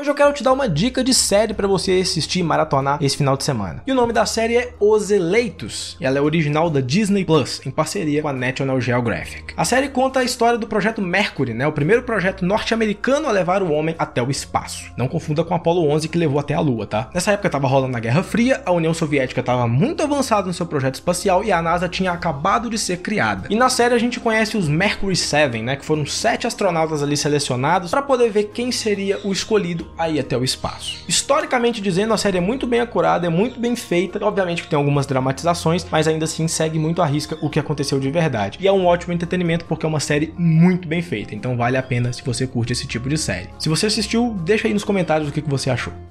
Hoje eu quero te dar uma dica de série para você assistir e maratonar esse final de semana. E o nome da série é Os Eleitos. E ela é original da Disney Plus, em parceria com a National Geographic. A série conta a história do projeto Mercury, né? O primeiro projeto norte-americano a levar o homem até o espaço. Não confunda com Apollo 11 que levou até a Lua, tá? Nessa época estava rolando a Guerra Fria, a União Soviética estava muito avançada no seu projeto espacial e a NASA tinha acabado de ser criada. E na série a gente conhece os Mercury 7, né? Que foram sete astronautas ali selecionados para poder ver quem seria o escolhido a ir até o espaço. Historicamente dizendo, a série é muito bem acurada, é muito bem feita, obviamente que tem algumas dramatizações, mas ainda assim segue muito à risca o que aconteceu de verdade. E é um ótimo entretenimento porque é uma série muito bem feita, então vale a pena se você curte esse tipo de série. Se você assistiu, deixa aí nos comentários o que você achou.